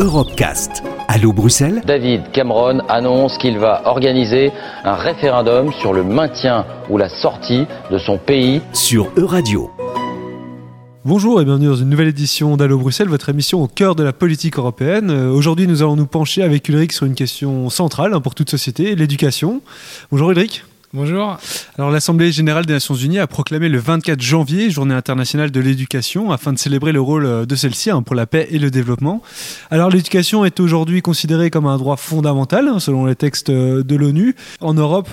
Europecast. Allô Bruxelles David Cameron annonce qu'il va organiser un référendum sur le maintien ou la sortie de son pays sur Euradio. Bonjour et bienvenue dans une nouvelle édition d'Allo Bruxelles, votre émission au cœur de la politique européenne. Euh, Aujourd'hui, nous allons nous pencher avec Ulrich sur une question centrale hein, pour toute société, l'éducation. Bonjour Ulrich. Bonjour. Alors l'Assemblée générale des Nations Unies a proclamé le 24 janvier journée internationale de l'éducation afin de célébrer le rôle euh, de celle-ci hein, pour la paix et le développement. Alors l'éducation est aujourd'hui considérée comme un droit fondamental hein, selon les textes euh, de l'ONU. En Europe,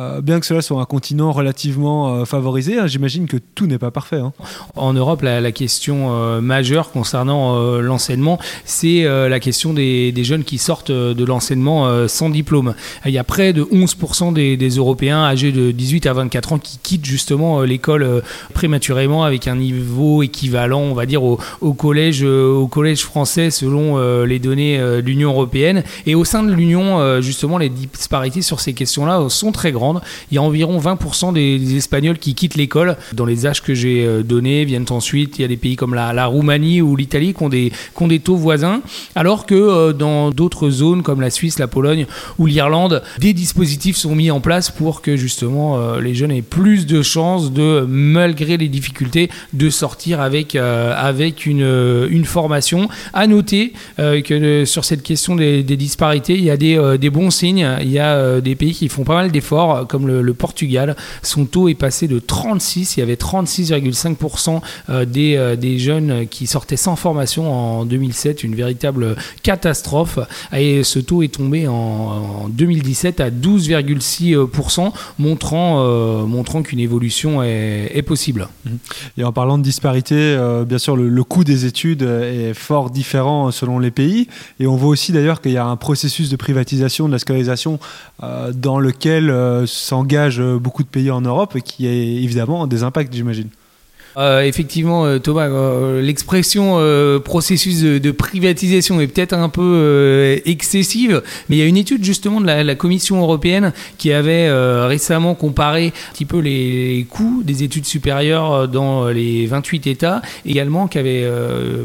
euh, bien que cela soit un continent relativement euh, favorisé, hein, j'imagine que tout n'est pas parfait. Hein. En Europe, la, question euh, majeure concernant l'enseignement, c'est la question des, jeunes qui sortent de l'enseignement sans diplôme. Il y a près de 11% des, Européens âgés de 18 à 24 ans qui quittent justement l'école prématurément avec un niveau équivalent, on va dire, au collège, au collège français selon les données de l'Union européenne. Et au sein de l'Union, justement, les disparités sur ces questions-là sont très grandes. Il y a environ 20% des, Espagnols qui quittent l'école. Dans les âges que j'ai euh, donnés, viennent ensuite, il y a des pays comme la, Roumanie ou l'Italie qui, ont des taux voisins, alors que euh, dans d'autres zones comme la Suisse, la Pologne ou l'Irlande, des dispositifs sont mis en place pour que justement euh, les jeunes aient plus de chances de, malgré les difficultés, de sortir avec, une, formation. À noter que sur cette question des, disparités, il y a des bons signes. Il y a des pays qui font pas mal d'efforts comme le, Portugal. Son taux est passé de 36, il y avait 36,5% euh, des, euh, des jeunes qui sortaient sans formation en 2007, une véritable catastrophe. Et ce taux est tombé en, en 2017 à 12,6%, montrant, euh, montrant qu'une évolution est, possible. Et en parlant de disparité, bien sûr, le, coût des études est fort différent selon les pays. Et on voit aussi d'ailleurs qu'il y a un processus de privatisation de la scolarisation dans lequel s'engagent beaucoup de pays en Europe et qui a évidemment des impacts, j'imagine. Euh, effectivement, euh, Thomas, euh, l'expression processus de, privatisation est peut-être un peu excessive, mais il y a une étude justement de la, Commission européenne qui avait récemment comparé un petit peu les coûts des études supérieures dans les 28 États, également qui avait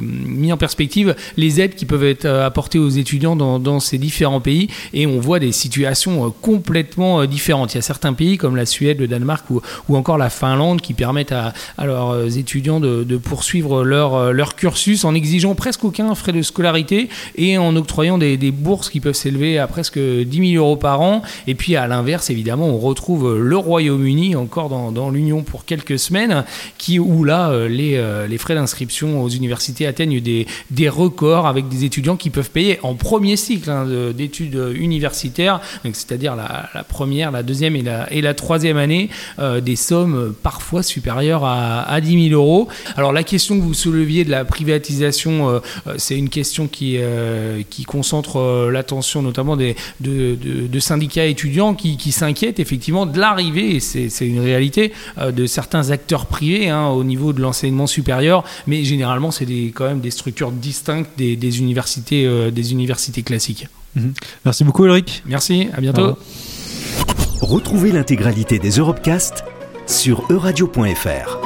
mis en perspective les aides qui peuvent être apportées aux étudiants dans, ces différents pays, et on voit des situations complètement différentes. Il y a certains pays comme la Suède, le Danemark ou, ou encore la Finlande qui permettent à, à leurs étudiants de, poursuivre leur, leur cursus en exigeant presque aucun frais de scolarité et en octroyant des, bourses qui peuvent s'élever à presque 10 000 euros par an. Et puis à l'inverse, évidemment, on retrouve le Royaume-Uni encore dans, l'Union pour quelques semaines, qui, où là, les, les frais d'inscription aux universités atteignent des, records avec des étudiants qui peuvent payer en premier cycle hein, d'études universitaires, c'est-à-dire la, première, la deuxième et la, troisième année, euh, des sommes parfois supérieures à, à 10 000 euros. Alors la question que vous souleviez de la privatisation, euh, c'est une question qui, euh, qui concentre euh, l'attention notamment des, de, de, de, syndicats étudiants qui, qui s'inquiètent effectivement de l'arrivée, et c'est une réalité, euh, de certains acteurs privés hein, au niveau de l'enseignement supérieur, mais généralement c'est quand même des structures distinctes des, des universités, euh, des universités classiques. Mmh. Merci beaucoup Ulrich. Merci, à bientôt. Retrouvez l'intégralité des Europecast sur euradio.fr.